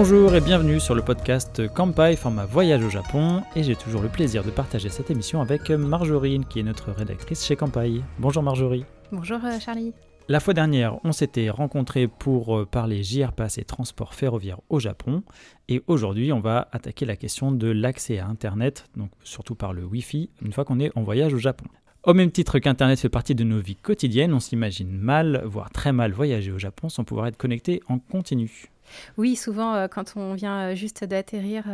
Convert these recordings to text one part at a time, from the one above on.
Bonjour et bienvenue sur le podcast Kampai format voyage au Japon et j'ai toujours le plaisir de partager cette émission avec Marjorie qui est notre rédactrice chez Kampai. Bonjour Marjorie. Bonjour euh, Charlie. La fois dernière, on s'était rencontrés pour euh, parler JR Pass et transport ferroviaire au Japon. Et aujourd'hui, on va attaquer la question de l'accès à Internet, donc surtout par le Wi-Fi, une fois qu'on est en voyage au Japon. Au même titre qu'Internet fait partie de nos vies quotidiennes, on s'imagine mal, voire très mal voyager au Japon sans pouvoir être connecté en continu. Oui, souvent, euh, quand on vient euh, juste d'atterrir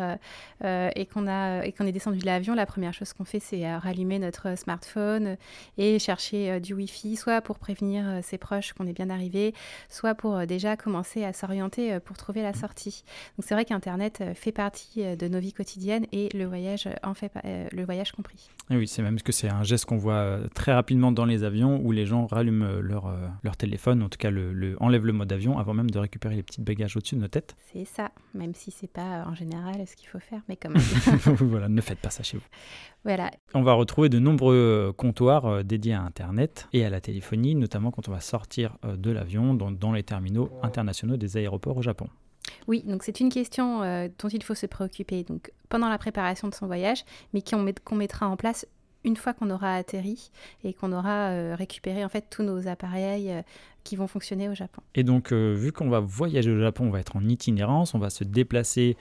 euh, et qu'on et qu'on est descendu de l'avion, la première chose qu'on fait, c'est rallumer notre smartphone et chercher du Wi-Fi, soit pour prévenir ses proches qu'on est bien arrivé, soit pour déjà commencer à s'orienter pour trouver la sortie. Donc c'est vrai qu'Internet fait partie de nos vies quotidiennes et le voyage en fait le voyage compris. oui, c'est même que c'est un geste qu'on voit très rapidement dans les avions où les gens rallument leur, leur téléphone, en tout cas le, le, enlèvent le mode avion avant même de récupérer les petits bagages au-dessus de nos têtes. C'est ça, même si c'est pas euh, en général ce qu'il faut faire, mais quand même. voilà, ne faites pas ça chez vous. Voilà. On va retrouver de nombreux euh, comptoirs euh, dédiés à Internet et à la téléphonie, notamment quand on va sortir de l'avion dans, dans, les terminaux internationaux des aéroports au Japon. Oui, donc c'est une question dont il faut se préoccuper donc pendant la préparation de son voyage, mais qu'on met, mettra en place une fois qu'on aura atterri et qu'on aura euh, récupéré en fait tous nos appareils euh, qui vont fonctionner au Japon. Et donc, euh, vu qu'on va voyager au Japon, on va être en itinérance, on va se déplacer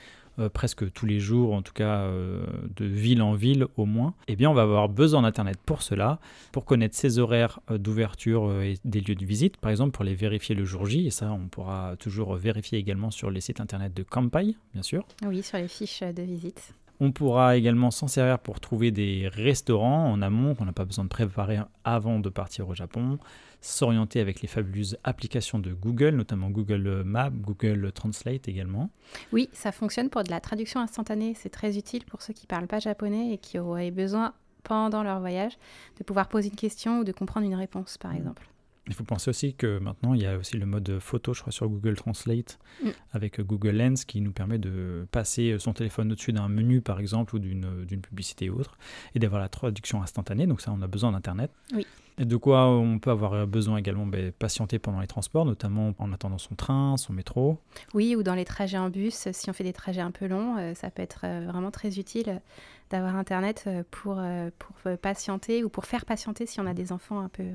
presque tous les jours, en tout cas de ville en ville au moins, eh bien on va avoir besoin d'Internet pour cela, pour connaître ses horaires d'ouverture et des lieux de visite, par exemple pour les vérifier le jour J, et ça on pourra toujours vérifier également sur les sites Internet de Kampai, bien sûr. Oui, sur les fiches de visite. On pourra également s'en servir pour trouver des restaurants en amont qu'on n'a pas besoin de préparer avant de partir au Japon, s'orienter avec les fabuleuses applications de Google, notamment Google Maps, Google Translate également. Oui, ça fonctionne pour de la traduction instantanée. C'est très utile pour ceux qui ne parlent pas japonais et qui auraient besoin pendant leur voyage de pouvoir poser une question ou de comprendre une réponse, par mmh. exemple. Il faut penser aussi que maintenant, il y a aussi le mode photo, je crois, sur Google Translate, mm. avec Google Lens, qui nous permet de passer son téléphone au-dessus d'un menu, par exemple, ou d'une publicité ou autre, et d'avoir la traduction instantanée. Donc ça, on a besoin d'Internet. Oui. Et de quoi on peut avoir besoin également ben, Patienter pendant les transports, notamment en attendant son train, son métro. Oui, ou dans les trajets en bus, si on fait des trajets un peu longs, euh, ça peut être euh, vraiment très utile d'avoir Internet euh, pour, pour patienter ou pour faire patienter si on a des enfants un peu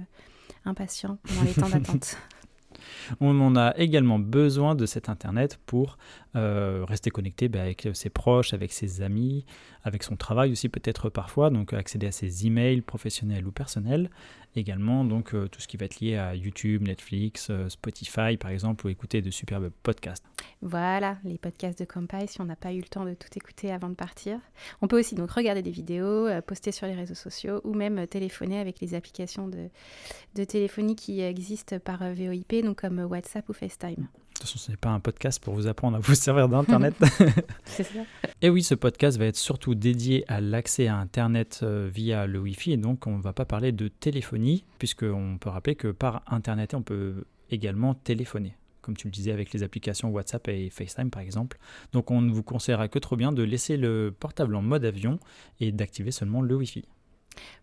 impatients pendant les temps d'attente. On en a également besoin de cet Internet pour euh, rester connecté bah, avec ses proches, avec ses amis, avec son travail aussi peut-être parfois, donc accéder à ses emails professionnels ou personnels, également donc euh, tout ce qui va être lié à YouTube, Netflix, euh, Spotify par exemple, ou écouter de superbes podcasts. Voilà, les podcasts de Campai si on n'a pas eu le temps de tout écouter avant de partir. On peut aussi donc regarder des vidéos, poster sur les réseaux sociaux ou même téléphoner avec les applications de, de téléphonie qui existent par VoIP, donc comme WhatsApp ou FaceTime. De toute façon, ce n'est pas un podcast pour vous apprendre à vous servir d'Internet. C'est ça. Et oui, ce podcast va être surtout dédié à l'accès à Internet euh, via le Wi-Fi. Et donc, on ne va pas parler de téléphonie, puisqu'on peut rappeler que par Internet, on peut également téléphoner comme tu le disais avec les applications WhatsApp et FaceTime par exemple. Donc on ne vous conseillera que trop bien de laisser le portable en mode avion et d'activer seulement le Wi-Fi.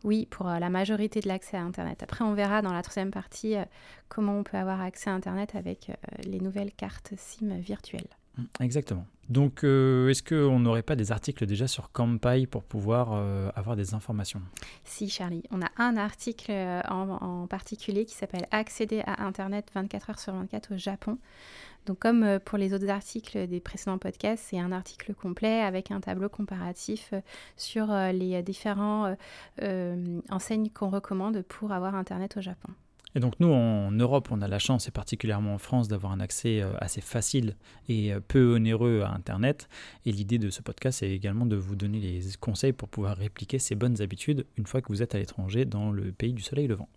Oui, pour euh, la majorité de l'accès à Internet. Après, on verra dans la troisième partie euh, comment on peut avoir accès à Internet avec euh, les nouvelles cartes SIM virtuelles. Mmh, exactement. Donc, est-ce qu'on n'aurait pas des articles déjà sur Kampai pour pouvoir avoir des informations? Si, Charlie. On a un article en, particulier qui s'appelle Accéder à Internet 24 heures sur 24 au Japon. Donc comme euh, pour les autres articles des précédents podcasts, c'est un article complet avec un tableau comparatif euh, sur euh, les différents enseignes qu'on recommande pour avoir Internet au Japon. Et donc nous, en Europe, on a la chance, et particulièrement en France, d'avoir un accès assez facile et peu onéreux à Internet. Et l'idée de ce podcast, c'est également de vous donner les conseils pour pouvoir répliquer ces bonnes habitudes une fois que vous êtes à l'étranger dans le pays du soleil levant.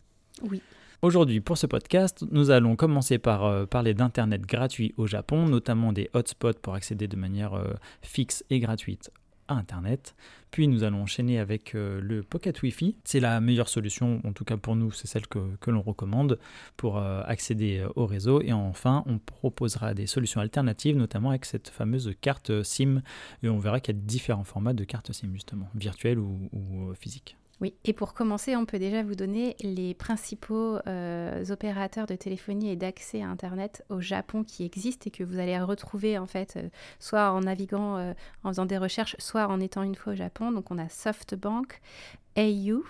Oui. Aujourd'hui, pour ce podcast, nous allons commencer par euh, parler d'Internet gratuit au Japon, notamment des hotspots pour accéder de manière euh, fixe et gratuite à Internet. Puis nous allons enchaîner avec euh, le Pocket Wi-Fi. C'est la meilleure solution, en tout cas pour nous, c'est celle que, l'on recommande pour accéder au réseau. Et enfin, on proposera des solutions alternatives, notamment avec cette fameuse carte SIM. Et on verra qu'il y a différents formats de carte SIM, justement, virtuelle ou, ou physique. Oui, et pour commencer, on peut déjà vous donner les principaux euh, opérateurs de téléphonie et d'accès à Internet au Japon qui existent et que vous allez retrouver en fait, euh, soit en naviguant, euh, en faisant des recherches, soit en étant une fois au Japon. Donc on a SoftBank, AU,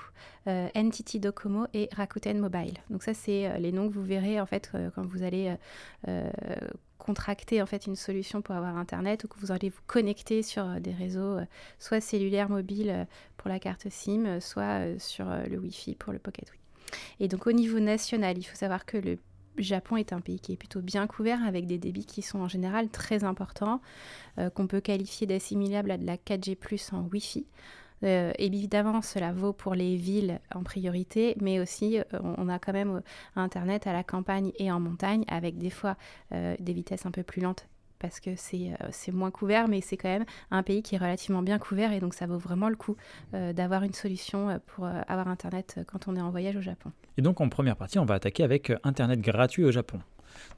NTT Docomo et Rakuten Mobile. Donc ça, c'est les noms que vous verrez en fait quand vous allez contracter en fait une solution pour avoir internet ou que vous allez vous connecter sur euh, des réseaux euh, soit cellulaires mobiles euh, pour la carte SIM, soit sur le Wi-Fi pour le Pocket Wi. Et donc au niveau national, il faut savoir que le Japon est un pays qui est plutôt bien couvert avec des débits qui sont en général très importants, qu'on peut qualifier d'assimilables à de la 4G+ en Wi-Fi. Euh, évidemment, cela vaut pour les villes en priorité, mais aussi euh, on a quand même euh, Internet à la campagne et en montagne, avec des fois des vitesses un peu plus lentes parce que c'est moins couvert, mais c'est quand même un pays qui est relativement bien couvert et donc ça vaut vraiment le coup d'avoir une solution pour avoir Internet quand on est en voyage au Japon. Et donc en première partie, on va attaquer avec Internet gratuit au Japon.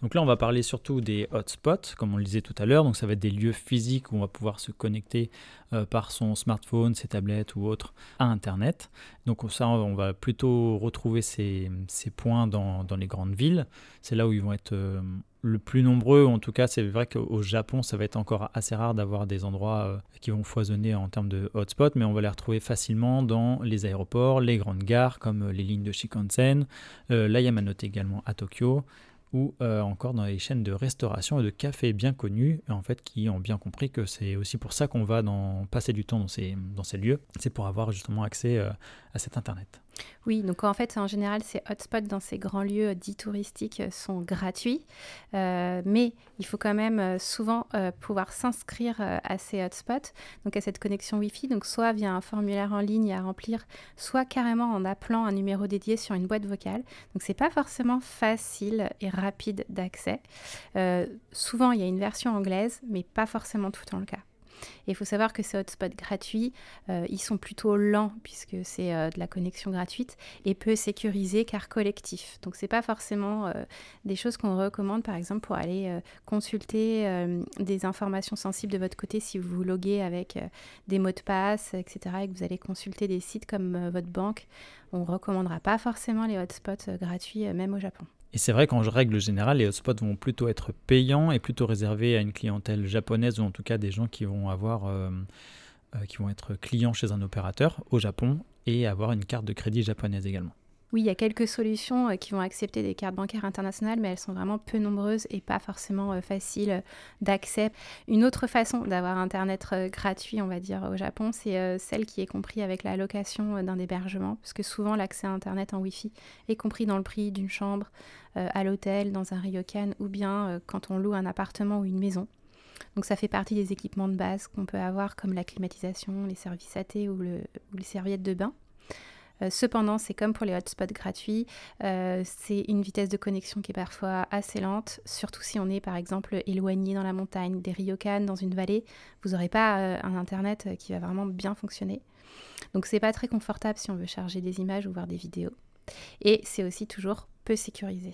Donc là, on va parler surtout des hotspots, comme on le disait tout à l'heure. Donc ça va être des lieux physiques où on va pouvoir se connecter euh, par son smartphone, ses tablettes ou autres à Internet. Donc ça, on va plutôt retrouver ces, points dans, les grandes villes. C'est là où ils vont être euh, le plus nombreux. En tout cas, c'est vrai qu'au Japon, ça va être encore assez rare d'avoir des endroits euh, qui vont foisonner en termes de hotspots, mais on va les retrouver facilement dans les aéroports, les grandes gares comme les lignes de Shinkansen, la Yamanote également à Tokyo, ou euh, encore dans les chaînes de restauration et de café bien connues, en fait, qui ont bien compris que c'est aussi pour ça qu'on va dans, passer du temps dans ces, dans ces lieux, c'est pour avoir justement accès euh, à cet Internet. Oui, donc en fait, en général, ces hotspots dans ces grands lieux dits touristiques sont gratuits, euh, mais il faut quand même euh, souvent euh, pouvoir s'inscrire à ces hotspots, donc à cette connexion Wi-Fi, donc soit via un formulaire en ligne à remplir, soit carrément en appelant un numéro dédié sur une boîte vocale. Donc c'est pas forcément facile et rapide d'accès. souvent, il y a une version anglaise, mais pas forcément tout le temps le cas. Et il faut savoir que ces hotspots gratuits, euh, ils sont plutôt lents puisque c'est euh, de la connexion gratuite et peu sécurisés car collectifs. Donc c'est pas forcément euh, des choses qu'on recommande par exemple pour aller consulter des informations sensibles de votre côté si vous vous loguez avec des mots de passe, etc. et que vous allez consulter des sites comme votre banque. On ne recommandera pas forcément les hotspots gratuits même au Japon. Et c'est vrai qu'en règle générale, les hotspots vont plutôt être payants et plutôt réservés à une clientèle japonaise ou en tout cas des gens qui vont avoir, euh, euh, qui vont être clients chez un opérateur au Japon et avoir une carte de crédit japonaise également. Oui, il y a quelques solutions euh, qui vont accepter des cartes bancaires internationales, mais elles sont vraiment peu nombreuses et pas forcément euh, faciles d'accès. Une autre façon d'avoir Internet euh, gratuit, on va dire, au Japon, c'est celle qui est comprise avec la location d'un hébergement, parce que souvent l'accès à Internet en Wi-Fi est compris dans le prix d'une chambre à l'hôtel, dans un ryokan, ou bien quand on loue un appartement ou une maison. Donc ça fait partie des équipements de base qu'on peut avoir, comme la climatisation, les services AT ou, ou les serviettes de bain. Euh, cependant, c'est comme pour les hotspots gratuits, euh, c'est une vitesse de connexion qui est parfois assez lente, surtout si on est par exemple éloigné dans la montagne, des ryokan, dans une vallée, vous n'aurez pas euh, un internet qui va vraiment bien fonctionner. Donc c'est pas très confortable si on veut charger des images ou voir des vidéos. Et c'est aussi toujours peu sécurisé.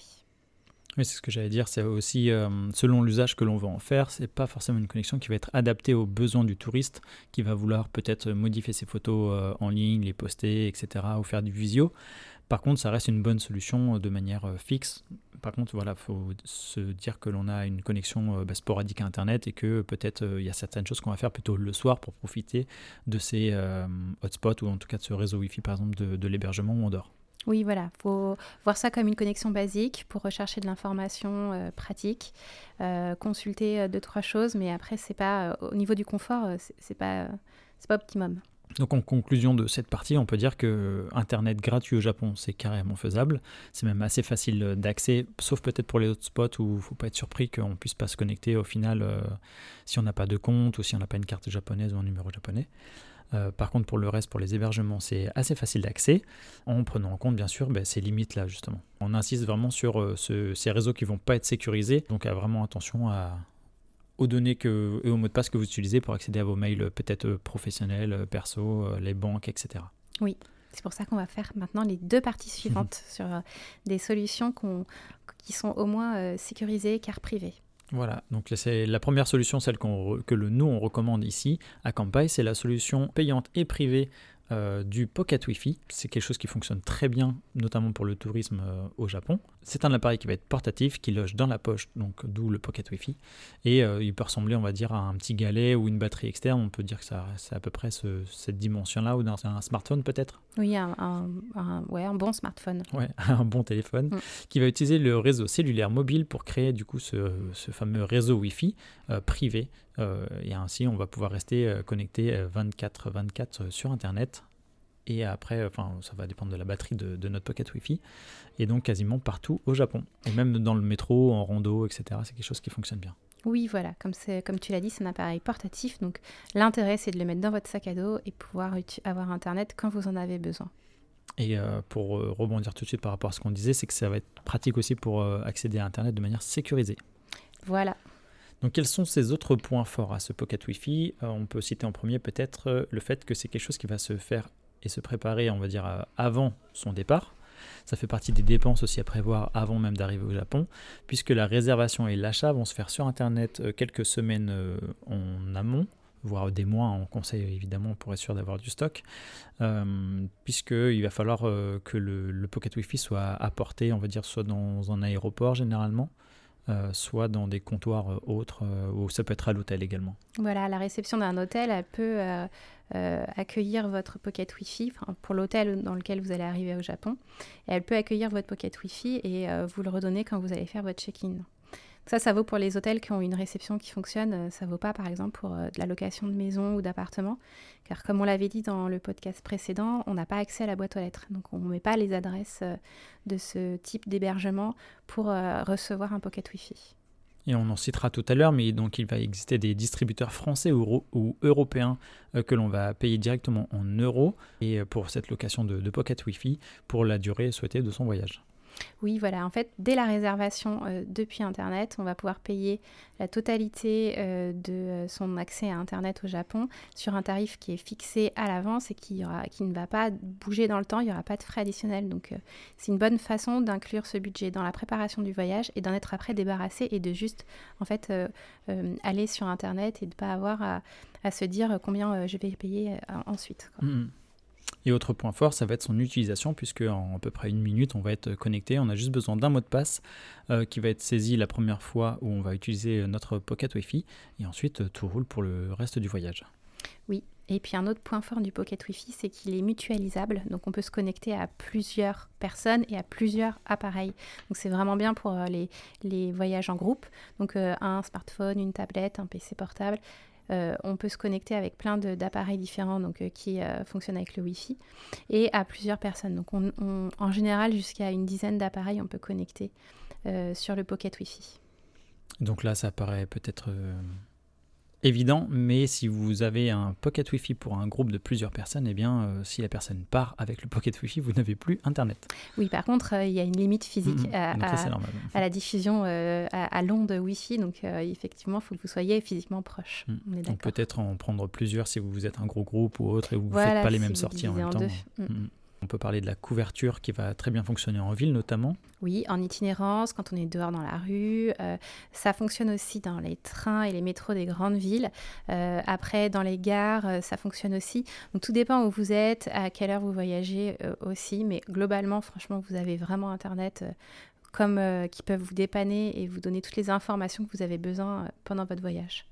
Oui, c'est ce que j'allais dire. C'est aussi, euh, selon l'usage que l'on veut en faire, c'est pas forcément une connexion qui va être adaptée aux besoins du touriste, qui va vouloir peut-être modifier ses photos euh, en ligne, les poster, etc., ou faire du visio. Par contre, ça reste une bonne solution de manière euh, fixe. Par contre, voilà, faut se dire que l'on a une connexion bah, sporadique à Internet et que peut-être il y a certaines choses qu'on va faire plutôt le soir pour profiter de ces hotspots ou en tout cas de ce réseau Wi-Fi, par exemple, de, de l'hébergement où on dort. Oui, voilà, faut voir ça comme une connexion basique pour rechercher de l'information euh, pratique, euh, consulter euh, deux trois choses, mais après c'est pas au niveau du confort, c'est pas c'est pas optimum. Donc en conclusion de cette partie, on peut dire que Internet gratuit au Japon, c'est carrément faisable. C'est même assez facile d'accès, sauf peut-être pour les hotspots où il faut pas être surpris qu'on ne puisse pas se connecter au final si on n'a pas de compte ou si on n'a pas une carte japonaise ou un numéro japonais. Euh, par contre, pour le reste, pour les hébergements, c'est assez facile d'accès, en prenant en compte bien sûr ben, ces limites-là, justement. On insiste vraiment sur euh, ces réseaux qui ne vont pas être sécurisés, donc à vraiment attention aux données que, et aux mots de passe que vous utilisez pour accéder à vos mails euh, peut-être professionnels, perso, les banques, etc. Oui. C'est pour ça qu'on va faire maintenant les deux parties suivantes sur des solutions qui sont au moins sécurisées car privées. Voilà, donc c'est la première solution, celle que le, nous on recommande ici à Campai, c'est la solution payante et privée euh, du Pocket Wi-Fi. C'est quelque chose qui fonctionne très bien, notamment pour le tourisme euh, au Japon. C'est un appareil qui va être portatif, qui loge dans la poche, donc d'où le Pocket Wi-Fi. Et euh, il peut ressembler, on va dire, à un petit galet ou une batterie externe. On peut dire que ça, c'est à peu près cette dimension-là, ou dans un smartphone peut-être? Oui, un, ouais, un bon smartphone. Ouais, un bon téléphone, mm. qui va utiliser le réseau cellulaire mobile pour créer du coup ce, ce fameux réseau Wi-Fi privé. Et ainsi, on va pouvoir rester connecté 24-24 sur Internet et après, enfin, ça va dépendre de la batterie de, notre Pocket Wi-Fi, et donc quasiment partout au Japon. Et même dans le métro, en rando, etc., c'est quelque chose qui fonctionne bien. Oui, voilà, comme, comme tu l'as dit, c'est un appareil portatif, donc l'intérêt c'est de le mettre dans votre sac à dos et pouvoir avoir Internet quand vous en avez besoin. Et euh, pour euh, rebondir tout de suite par rapport à ce qu'on disait, c'est que ça va être pratique aussi pour euh, accéder à Internet de manière sécurisée. Voilà. Donc quels sont ces autres points forts à ce Pocket Wi-Fi? On peut citer en premier peut-être le fait que c'est quelque chose qui va se faire et se préparer, on va dire, euh, avant son départ. Ça fait partie des dépenses aussi à prévoir avant même d'arriver au Japon, puisque la réservation et l'achat vont se faire sur Internet euh, quelques semaines euh, en amont, voire des mois en conseil évidemment pour être sûr d'avoir du stock, puisqu'il va falloir que le, le, Pocket Wi-Fi soit apporté, on va dire, soit dans un aéroport généralement, euh, soit dans des comptoirs euh, autres, euh, ou ça peut être à l'hôtel également. Voilà, la réception d'un hôtel, elle peut accueillir votre Pocket Wi-Fi, pour l'hôtel dans lequel vous allez arriver au Japon, elle peut accueillir votre Pocket Wi-Fi et vous le redonner quand vous allez faire votre check-in. Ça, ça vaut pour les hôtels qui ont une réception qui fonctionne. Euh, ça vaut pas, par exemple, pour euh, de la location de maison ou d'appartement. Car comme on l'avait dit dans le podcast précédent, on n'a pas accès à la boîte aux lettres. Donc on ne met pas les adresses euh, de ce type d'hébergement pour recevoir un pocket Wi-Fi. Et on en citera tout à l'heure, mais donc il va exister des distributeurs français ou, européens que l'on va payer directement en euros et pour cette location de, de Pocket Wi-Fi pour la durée souhaitée de son voyage. Oui, voilà. En fait, dès la réservation euh, depuis Internet, on va pouvoir payer la totalité euh, de euh, son accès à Internet au Japon sur un tarif qui est fixé à l'avance et qui, ne va pas bouger dans le temps. Il n'y aura pas de frais additionnels. Donc, c'est une bonne façon d'inclure ce budget dans la préparation du voyage et d'en être après débarrassé et de juste, en fait, aller sur Internet et de ne pas avoir à, se dire combien je vais payer ensuite. Mmh. Et autre point fort, ça va être son utilisation, puisque en à peu près une minute, on va être connecté. On a juste besoin d'un mot de passe euh, qui va être saisi la première fois où on va utiliser notre Pocket Wi-Fi, et ensuite euh, tout roule pour le reste du voyage. Oui, et puis un autre point fort du Pocket Wi-Fi, c'est qu'il est mutualisable, donc on peut se connecter à plusieurs personnes et à plusieurs appareils. Donc c'est vraiment bien pour euh, les, les, voyages en groupe, donc un smartphone, une tablette, un PC portable. Euh, on peut se connecter avec plein d'appareils différents donc, euh, qui euh, fonctionnent avec le Wi-Fi et à plusieurs personnes. Donc en général, jusqu'à une dizaine d'appareils, on peut connecter sur le Pocket Wi-Fi. Donc là, ça paraît peut-être évident, mais si vous avez un Pocket Wi-Fi pour un groupe de plusieurs personnes, eh bien, euh, si la personne part avec le Pocket Wi-Fi, vous n'avez plus Internet. Oui, par contre, euh, il y a une limite physique mm, mm. à, la diffusion euh, à, l'onde Wi-Fi, donc effectivement, il faut que vous soyez physiquement proche. Mm. donc peut-être en prendre plusieurs si vous êtes un gros groupe ou autre et vous ne faites pas les mêmes sorties en même temps. On peut parler de la couverture qui va très bien fonctionner en ville notamment. Oui, en itinérance, quand on est dehors dans la rue. Euh, ça fonctionne aussi dans les trains et les métros des grandes villes. Euh, après, dans les gares, euh, ça fonctionne aussi. Donc tout dépend où vous êtes, à quelle heure vous voyagez aussi. Mais globalement, franchement, vous avez vraiment Internet comme qui peuvent vous dépanner et vous donner toutes les informations que vous avez besoin pendant votre voyage.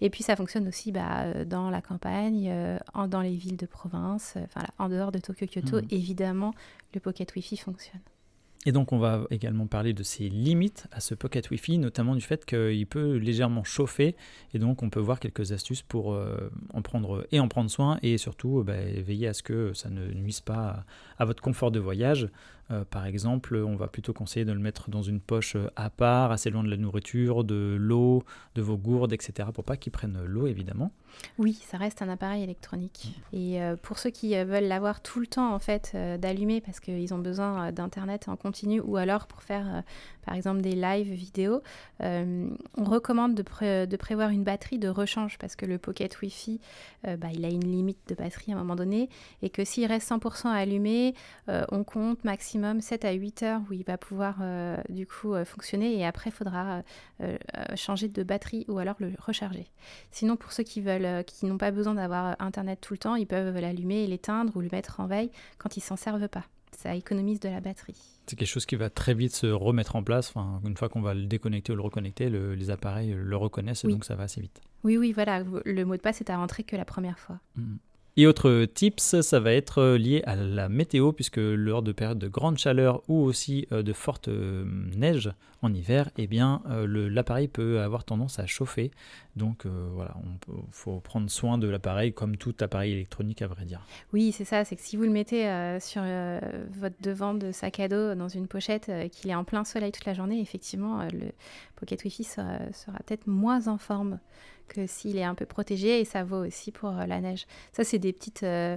Et puis ça fonctionne aussi bah, euh, dans la campagne, euh, dans les villes de province, euh, en dehors de Tokyo Kyoto, hmm. évidemment, le Pocket Wi-Fi fonctionne. Et donc on va également parler de ses limites à ce Pocket Wi-Fi, notamment du fait qu'il peut légèrement chauffer, et donc on peut voir quelques astuces pour en prendre et en prendre soin, et surtout bah, veiller à ce que ça ne nuise pas à votre confort de voyage. Euh, par exemple, on va plutôt conseiller de le mettre dans une poche euh, à part, assez loin de la nourriture, de l'eau, de vos gourdes, etc. pour pas qu'il prenne l'eau, évidemment. Oui, ça reste un appareil électronique. Et euh, pour ceux qui veulent l'avoir tout le temps, en fait, d'allumer parce qu'ils ont besoin d'Internet en continu, ou alors pour faire par exemple des lives vidéo, on recommande de, de, prévoir une batterie de rechange parce que le Pocket Wi-Fi, bah, il a une limite de batterie à un moment donné et que s'il reste 100% allumé, on compte maximum 7 à 8 heures où il va pouvoir du coup fonctionner et après il faudra changer de batterie ou alors le recharger. Sinon pour ceux qui veulent, qui n'ont pas besoin d'avoir internet tout le temps, ils peuvent l'allumer et l'éteindre ou le mettre en veille quand ils s'en servent pas. Ça économise de la batterie. C'est quelque chose qui va très vite se remettre en place. Enfin, une fois qu'on va le déconnecter ou le reconnecter, les appareils le reconnaissent donc ça va assez vite. Oui, oui, voilà. Le mot de passe est à rentrer que la première fois. Mmh. Et autre tips, ça va être lié à la météo, puisque lors de périodes de grande chaleur ou aussi euh, de forte euh, neige en hiver, eh bien euh, l'appareil peut avoir tendance à chauffer. Donc voilà, il faut prendre soin de l'appareil comme tout appareil électronique à vrai dire. Oui, c'est ça, c'est que si vous le mettez sur votre devant de sac à dos dans une pochette, qu'il est en plein soleil toute la journée, effectivement, le Pocket Wi-Fi sera peut-être moins en forme que s'il est un peu protégé et ça vaut aussi pour euh, la neige. Ça, c'est des petites euh,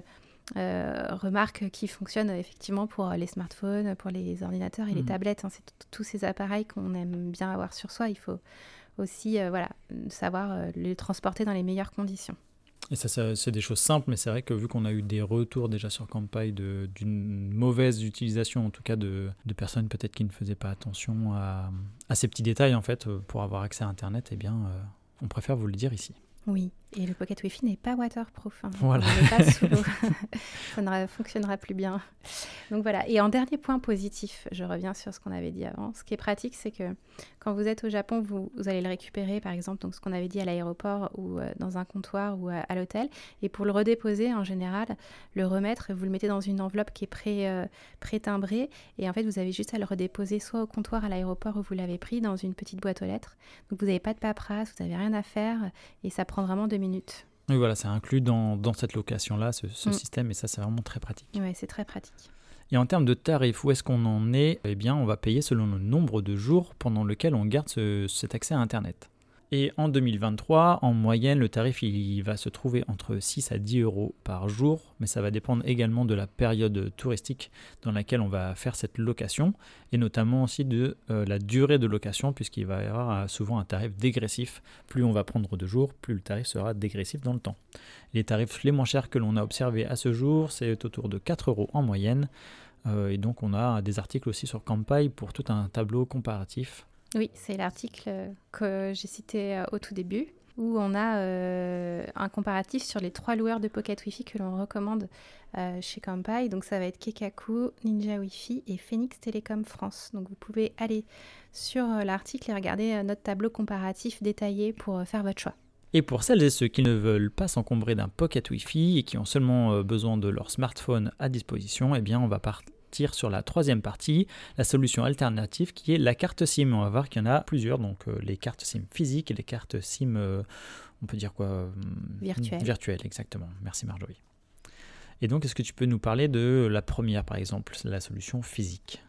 euh, remarques qui fonctionnent effectivement pour les smartphones, pour les ordinateurs et les mmh. tablettes. Hein. C'est tous ces appareils qu'on aime bien avoir sur soi. Il faut aussi voilà, savoir les transporter dans les meilleures conditions. Et ça, c'est des choses simples, mais c'est vrai que vu qu'on a eu des retours déjà sur Campai d'une mauvaise utilisation, en tout cas de, de personnes peut-être qui ne faisaient pas attention à, à, ces petits détails, en fait, pour avoir accès à Internet, eh bien, on préfère vous le dire ici. Oui, et le Pocket Wi-Fi n'est pas waterproof. Hein. Voilà. Pas sous ça ne fonctionnera plus bien. Donc voilà. Et en dernier point positif, je reviens sur ce qu'on avait dit avant. Ce qui est pratique, c'est que quand vous êtes au Japon, vous, allez le récupérer, par exemple, donc ce qu'on avait dit à l'aéroport ou euh, dans un comptoir ou à, l'hôtel. Et pour le redéposer, en général, le remettre, vous le mettez dans une enveloppe qui est pré, euh, pré-timbrée. Et en fait, vous avez juste à le redéposer soit au comptoir à l'aéroport où vous l'avez pris, dans une petite boîte aux lettres. Donc vous n'avez pas de paperasse, vous n'avez rien à faire. Et ça prend vraiment deux minutes. Oui, voilà, c'est inclus dans, dans cette location-là, ce, mm. système, et ça, c'est vraiment très pratique. Oui, c'est très pratique. Et en termes de tarifs, où est-ce qu'on en est? Eh bien, on va payer selon le nombre de jours pendant lequel on garde cet accès à Internet. Et en 2023, en moyenne, le tarif il va se trouver entre 6 à 10 euros par jour, mais ça va dépendre également de la période touristique dans laquelle on va faire cette location, et notamment aussi de euh, la durée de location, puisqu'il va y avoir euh, souvent un tarif dégressif. Plus on va prendre de jours, plus le tarif sera dégressif dans le temps. Les tarifs les moins chers que l'on a observés à ce jour, c'est autour de 4 euros en moyenne, euh, et donc on a des articles aussi sur Campai pour tout un tableau comparatif oui, c'est l'article que j'ai cité euh, au tout début, où on a euh, un comparatif sur les trois loueurs de Pocket Wi-Fi que l'on recommande euh, chez Kampai. Donc ça va être Kekaku, Ninja Wi-Fi et Phoenix Telecom France. Donc vous pouvez aller sur l'article et regarder notre tableau comparatif détaillé pour faire votre choix. Et pour celles et ceux qui ne veulent pas s'encombrer d'un Pocket Wi-Fi et qui ont seulement besoin de leur smartphone à disposition, eh bien on va partir sur la troisième partie, la solution alternative qui est la carte SIM. On va voir qu'il y en a plusieurs, donc euh, les cartes SIM physiques et les cartes SIM, euh, on peut dire quoi euh, Virtuelles. Virtuelles, exactement. Merci Marjorie. Et donc, est-ce que tu peux nous parler de la première, par exemple, la solution physique?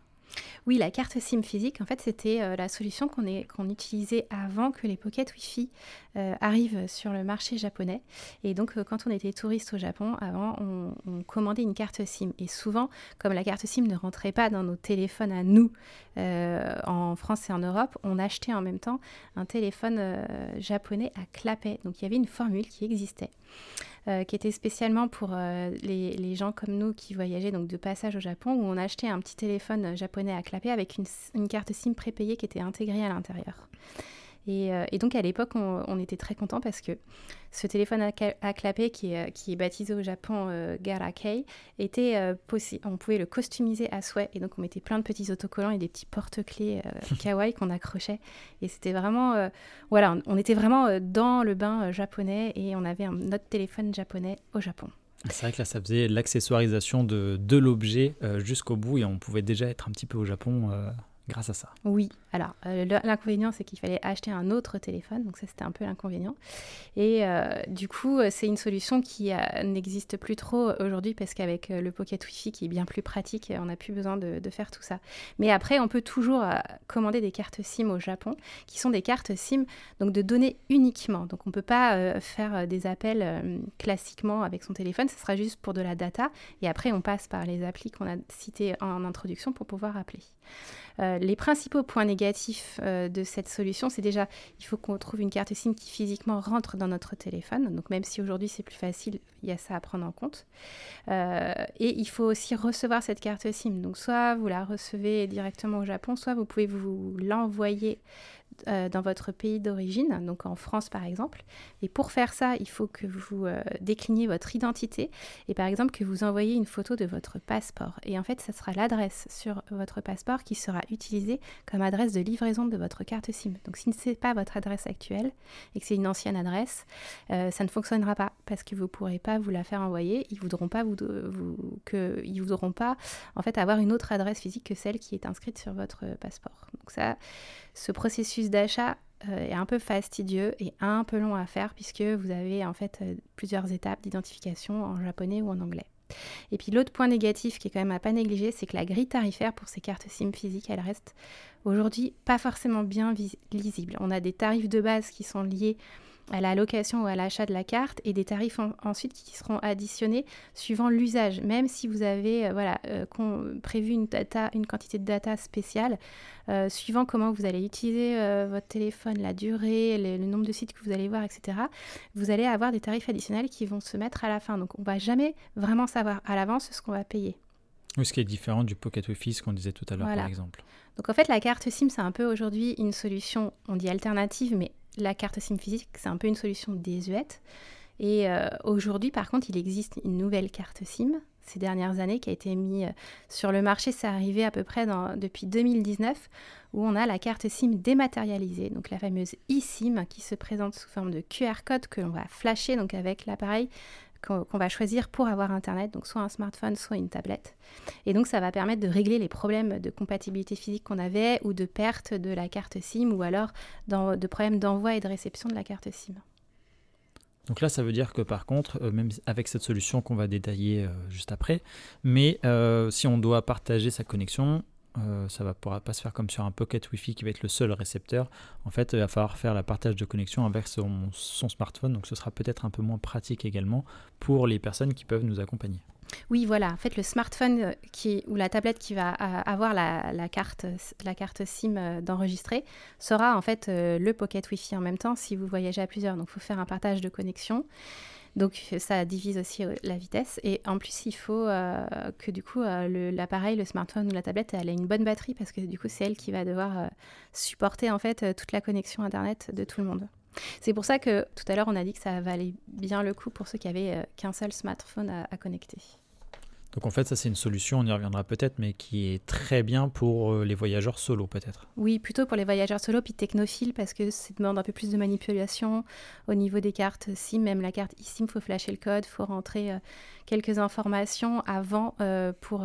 Oui, la carte SIM physique, en fait, c'était euh, la solution qu'on utilisait avant que les Pocket Wi-Fi euh, arrivent sur le marché japonais. Et donc, euh, quand on était touriste au Japon, avant, on, commandait une carte SIM. Et souvent, comme la carte SIM ne rentrait pas dans nos téléphones à nous, en France et en Europe, on achetait en même temps un téléphone japonais à clapet. Donc, il y avait une formule qui existait. Euh, qui était spécialement pour euh, les, gens comme nous qui voyageaient donc de passage au Japon, où on achetait un petit téléphone japonais à clapet avec une, une carte SIM prépayée qui était intégrée à l'intérieur. Euh, et, donc à l'époque, on, était très content parce que ce téléphone à, clapet qui est, qui est, baptisé au Japon euh, Garakei était euh, possible. On pouvait le customiser à souhait et donc on mettait plein de petits autocollants et des petits porte-clés kawaii qu'on accrochait. Et c'était vraiment, voilà, on, était vraiment dans le bain japonais et on avait un, notre téléphone japonais au Japon. C'est vrai que là, ça faisait l'accessoirisation de, de l'objet jusqu'au bout et on pouvait déjà être un petit peu au Japon grâce à ça. Oui, Alors, euh, l'inconvénient, c'est qu'il fallait acheter un autre téléphone, donc ça, c'était un peu l'inconvénient. Et euh, du coup, c'est une solution qui n'existe plus trop aujourd'hui parce qu'avec le Pocket Wi-Fi, qui est bien plus pratique, on n'a plus besoin de, faire tout ça. Mais après, on peut toujours commander des cartes SIM au Japon, qui sont des cartes SIM donc de données uniquement. Donc, on ne peut pas faire des appels classiquement avec son téléphone, ce sera juste pour de la data. Et après, on passe par les applis qu'on a citées en introduction pour pouvoir appeler. Euh, les principaux points négatifs euh, de cette solution, c'est déjà, il faut qu'on trouve une carte SIM qui physiquement rentre dans notre téléphone. Donc même si aujourd'hui c'est plus facile, il y a ça à prendre en compte. Euh, et il faut aussi recevoir cette carte SIM. Donc soit vous la recevez directement au Japon, soit vous pouvez vous l'envoyer euh, dans votre pays d'origine, donc en France par exemple. Et pour faire ça, il faut que vous euh, décliniez votre identité et par exemple que vous envoyez une photo de votre passeport. Et en fait, ça sera l'adresse sur votre passeport qui sera utilisée comme adresse de livraison de votre carte SIM. Donc si ce n'est pas votre adresse actuelle et que c'est une ancienne adresse, euh, ça ne fonctionnera pas parce que vous ne pourrez pas vous la faire envoyer. Ils voudront pas vous, que, ils voudront pas en fait avoir une autre adresse physique que celle qui est inscrite sur votre passeport. Donc ça, ce processus d'achat euh, est un peu fastidieux et un peu long à faire puisque vous avez en fait euh, plusieurs étapes d'identification en japonais ou en anglais. Et puis l'autre point négatif qui est quand même à pas négliger, c'est que la grille tarifaire pour ces cartes SIM physiques, elle reste aujourd'hui pas forcément bien lisible. On a des tarifs de base qui sont liés à la location ou à l'achat de la carte et des tarifs ensuite qui seront additionnés suivant l'usage. Même si vous avez euh, voilà, euh, prévu une, data, une quantité de data spéciale, euh, suivant comment vous allez utiliser votre téléphone, la durée, le nombre de sites que vous allez voir, etc., vous allez avoir des tarifs additionnels qui vont se mettre à la fin. Donc on ne va jamais vraiment savoir à l'avance ce qu'on va payer. Oui, ce qui est différent du Pocket Office qu'on disait tout à l'heure, par exemple. Donc en fait, la carte SIM, c'est un peu aujourd'hui une solution, on dit alternative, mais la carte SIM physique, c'est un peu une solution désuète. Et euh, aujourd'hui, par contre, il existe une nouvelle carte SIM ces dernières années qui a été mise euh, sur le marché. C'est arrivé à peu près depuis 2019 où on a la carte SIM dématérialisée, donc la fameuse eSIM qui se présente sous forme de QR code que l'on va flasher donc avec l'appareil qu'on va choisir pour avoir Internet, donc soit un smartphone, soit une tablette. Et donc ça va permettre de régler les problèmes de compatibilité physique qu'on avait ou de perte de la carte SIM ou alors de problèmes d'envoi et de réception de la carte SIM. Donc là, ça veut dire que par contre, euh, même avec cette solution qu'on va détailler euh, juste après, mais euh, si on doit partager sa connexion, euh, ça va pourra pas se faire comme sur un Pocket Wi-Fi qui va être le seul récepteur. En fait, il va falloir faire la partage de connexion avec son, smartphone, donc ce sera peut-être un peu moins pratique également pour les personnes qui peuvent nous accompagner. Oui, voilà. En fait, le smartphone euh, ou la tablette qui va euh, avoir la, carte, la carte SIM d'enregistrer sera en fait le Pocket Wi-Fi en même temps si vous voyagez à plusieurs. Donc, il faut faire un partage de connexion. Donc ça divise aussi euh, la vitesse. Et en plus, il faut euh, que du coup, euh, l'appareil, le, smartphone ou la tablette, elle ait une bonne batterie parce que du coup, c'est elle qui va devoir supporter en fait toute la connexion Internet de tout le monde. C'est pour ça que tout à l'heure, on a dit que ça valait bien le coup pour ceux qui avaient qu'un seul smartphone à connecter. Donc en fait, ça c'est une solution, on y reviendra peut-être, mais qui est très bien pour euh, les voyageurs solo peut-être. Oui, plutôt pour les voyageurs solo, puis technophiles, parce que ça demande un peu plus de manipulation au niveau des cartes SIM. Même la carte eSIM, il faut flasher le code, il faut rentrer euh, quelques informations avant euh, pour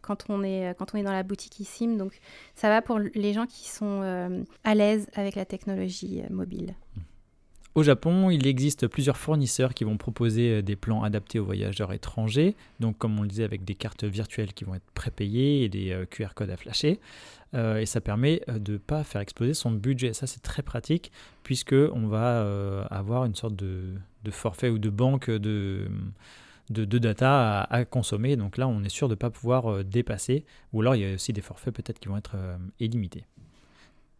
quand, on est, quand on est dans la boutique eSIM. Donc ça va pour les gens qui sont à l'aise avec la technologie mobile. Mmh. Au Japon, il existe plusieurs fournisseurs qui vont proposer euh, des plans adaptés aux voyageurs étrangers, donc comme on le disait avec des cartes virtuelles qui vont être prépayées et des euh, QR codes à flasher. Euh, et ça permet de ne pas faire exploser son budget. Ça, c'est très pratique puisque on va avoir une sorte de, forfait ou de banque de, de, data à, consommer. Donc là, on est sûr de ne pas pouvoir dépasser. Ou alors, il y a aussi des forfaits peut-être qui vont être illimités.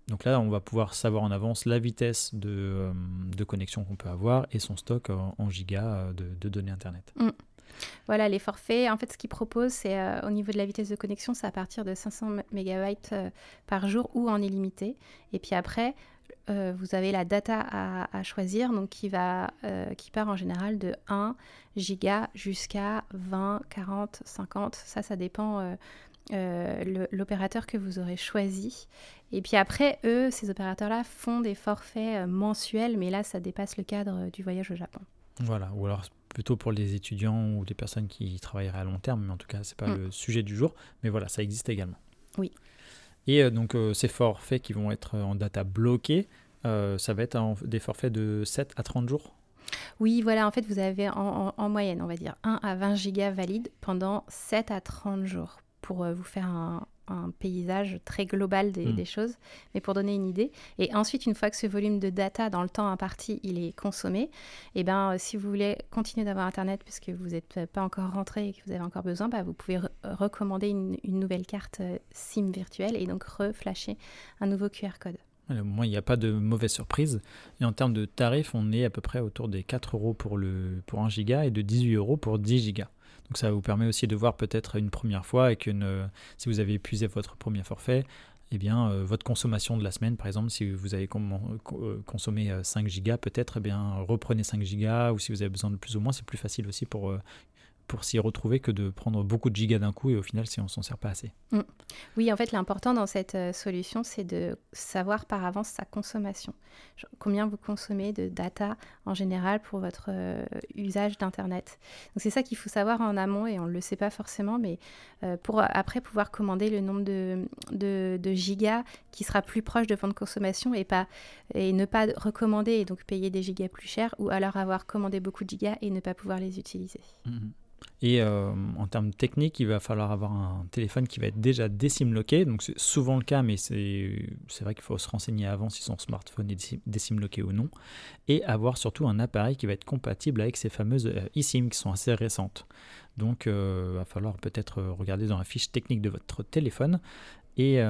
Donc là, on va pouvoir savoir en avance la vitesse de, euh, connexion qu'on peut avoir et son stock en, gigas euh, de, données Internet. Mm. Voilà, les forfaits, en fait, ce qu'ils proposent, c'est euh, au niveau de la vitesse de connexion, c'est à partir de 500 MB par jour ou en illimité. Et puis après, vous avez la data à, choisir, donc qui, va, qui part en général de 1 giga jusqu'à 20, 40, 50. Ça, ça dépend euh, l'opérateur que vous aurez choisi. Et puis après, eux, ces opérateurs-là font des forfaits euh, mensuels, mais là, ça dépasse le cadre euh, du voyage au Japon. Voilà, ou alors plutôt pour les étudiants ou des personnes qui travailleraient à long terme, mais en tout cas, ce n'est pas mm. le sujet du jour. Mais voilà, ça existe également. Oui. Et donc ces forfaits qui vont être en data bloquée, ça va être des forfaits de 7 à 30 jours? Oui, voilà, en fait, vous avez en, moyenne, on va dire, 1 à 20 gigas valides pendant 7 à 30 jours pour vous faire un, un paysage très global hmm. des, choses, mais pour donner une idée. Et ensuite, une fois que ce volume de data dans le temps imparti, il est consommé, et eh ben, euh, si vous voulez continuer d'avoir Internet puisque vous n'êtes pas encore rentré et que vous avez encore besoin, bah, vous pouvez recommander une, nouvelle carte euh, SIM virtuelle et donc reflasher un nouveau QR code. Moi, il n'y a pas de mauvaise surprise. Et en termes de tarifs, on est à peu près autour des 4 euros pour, le, pour 1 giga et de 18 euros pour 10 gigas. Donc ça vous permet aussi de voir peut-être une première fois et que euh, si vous avez épuisé votre premier forfait, eh bien, euh, votre consommation de la semaine, par exemple, si vous avez euh, consommé 5 gigas, peut-être, eh bien, reprenez 5 gigas, ou si vous avez besoin de plus ou moins, c'est plus facile aussi pour pour s'y retrouver que de prendre beaucoup de gigas d'un coup et au final si on s'en sert pas assez. Mm. Oui, en fait l'important dans cette euh, solution c'est de savoir par avance sa consommation. Combien vous consommez de data en général pour votre euh, usage d'Internet. Donc c'est ça qu'il faut savoir en amont et on ne le sait pas forcément mais euh, pour après pouvoir commander le nombre de, de, gigas qui sera plus proche de votre consommation et, pas, et ne pas recommander et donc payer des gigas plus chers ou alors avoir commandé beaucoup de gigas et ne pas pouvoir les utiliser. Mm-hmm. Et euh, en termes techniques, il va falloir avoir un téléphone qui va être déjà désimloqué. Donc c'est souvent le cas, mais c'est vrai qu'il faut se renseigner avant si son smartphone est désimloqué ou non. Et avoir surtout un appareil qui va être compatible avec ces fameuses euh, eSIM qui sont assez récentes. Donc il euh, va falloir peut-être regarder dans la fiche technique de votre téléphone et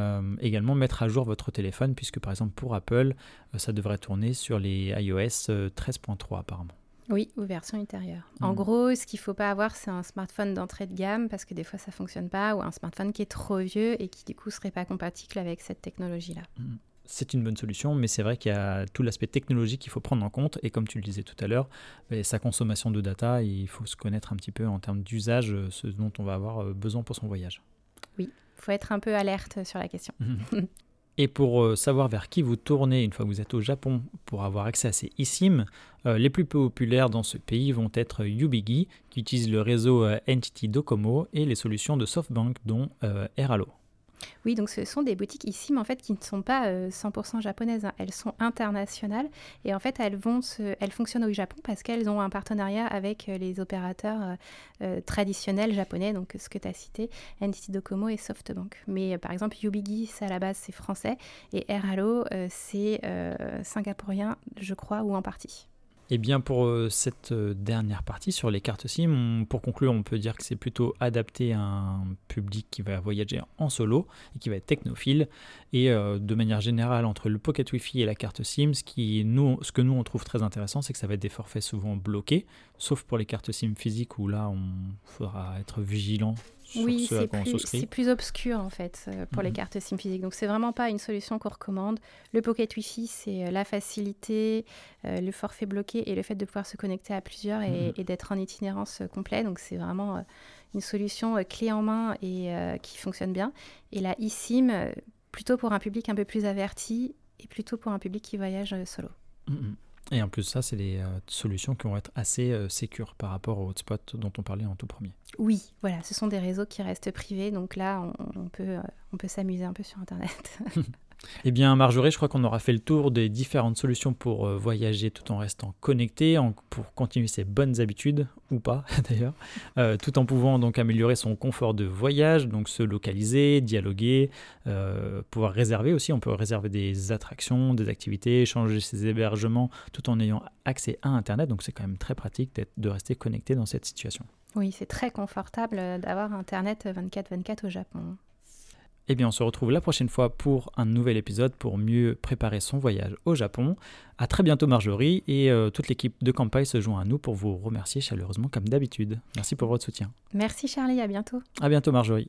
également mettre à jour votre téléphone puisque par exemple pour Apple, ça devrait tourner sur les iOS 13.3 apparemment. Oui, ou version intérieure. En mm. gros, ce qu'il ne faut pas avoir, c'est un smartphone d'entrée de gamme parce que des fois ça ne fonctionne pas, ou un smartphone qui est trop vieux et qui du coup ne serait pas compatible avec cette technologie-là. Mm. C'est une bonne solution, mais c'est vrai qu'il y a tout l'aspect technologique qu'il faut prendre en compte. Et comme tu le disais tout à l'heure, ben, sa consommation de data, il faut se connaître un petit peu en termes d'usage, euh, ce dont on va avoir euh, besoin pour son voyage. Oui, il faut être un peu alerte sur la question. Et pour euh, savoir vers qui vous tournez une fois que vous êtes au Japon pour avoir accès à ces eSIM, euh, les plus populaires dans ce pays vont être Yubigi, qui utilise le réseau euh, Entity Docomo, et les solutions de SoftBank, dont Airalo. Oui, donc ce sont des boutiques ici, mais en fait qui ne sont pas 100% euh, japonaises. Hein. Elles sont internationales et en fait elles, vont elles fonctionnent au Japon parce qu'elles ont un partenariat avec euh, les opérateurs euh, traditionnels japonais, donc ce que tu as cité, NTT Docomo et SoftBank. Mais par exemple, Yubigi, à la base c'est français et Airalo, c'est singapourien, je crois, ou en partie. Et bien pour euh, cette euh, dernière partie sur les cartes SIM, pour conclure, on peut dire que c'est plutôt adapté à un public qui va voyager en solo et qui va être technophile. Et euh, de manière générale, entre le Pocket Wi-Fi et la carte SIM, ce, qui, nous, ce que nous on trouve très intéressant, c'est que ça va être des forfaits souvent bloqués, sauf pour les cartes SIM physiques où là on faudra être vigilant oui, c'est plus, obscur en fait euh, pour les mhm. cartes SIM physiques. Donc c'est vraiment pas une solution qu'on recommande. Le Pocket Wi-Fi, c'est euh, la facilité, euh, le forfait bloqué et le fait de pouvoir se connecter à plusieurs et, mhm. d'être en itinérance complet. Donc c'est vraiment une solution clé en main et qui fonctionne bien. Et la eSIM, plutôt pour un public un peu plus averti et plutôt pour un public qui voyage solo. Mhm. Et en plus, ça, c'est des euh, solutions qui vont être assez euh, sécures par rapport aux hotspots dont on parlait en tout premier. Oui, voilà, ce sont des réseaux qui restent privés, donc là, on, peut, euh, on peut s'amuser un peu sur Internet. Eh bien, Marjorie, je crois qu'on aura fait le tour des différentes solutions pour euh, voyager tout en restant connecté, pour continuer ses bonnes habitudes, ou pas d'ailleurs, euh, tout en pouvant donc améliorer son confort de voyage, donc se localiser, dialoguer, euh, pouvoir réserver aussi. On peut réserver des attractions, des activités, changer ses hébergements tout en ayant accès à Internet. Donc, c'est quand même très pratique de rester connecté dans cette situation. Oui, c'est très confortable d'avoir Internet 24-24 au Japon. Eh bien, on se retrouve la prochaine fois pour un nouvel épisode pour mieux préparer son voyage au Japon. A très bientôt Marjorie et euh, toute l'équipe de Campai se joint à nous pour vous remercier chaleureusement comme d'habitude. Merci pour votre soutien. Merci Charlie, à bientôt. À bientôt Marjorie.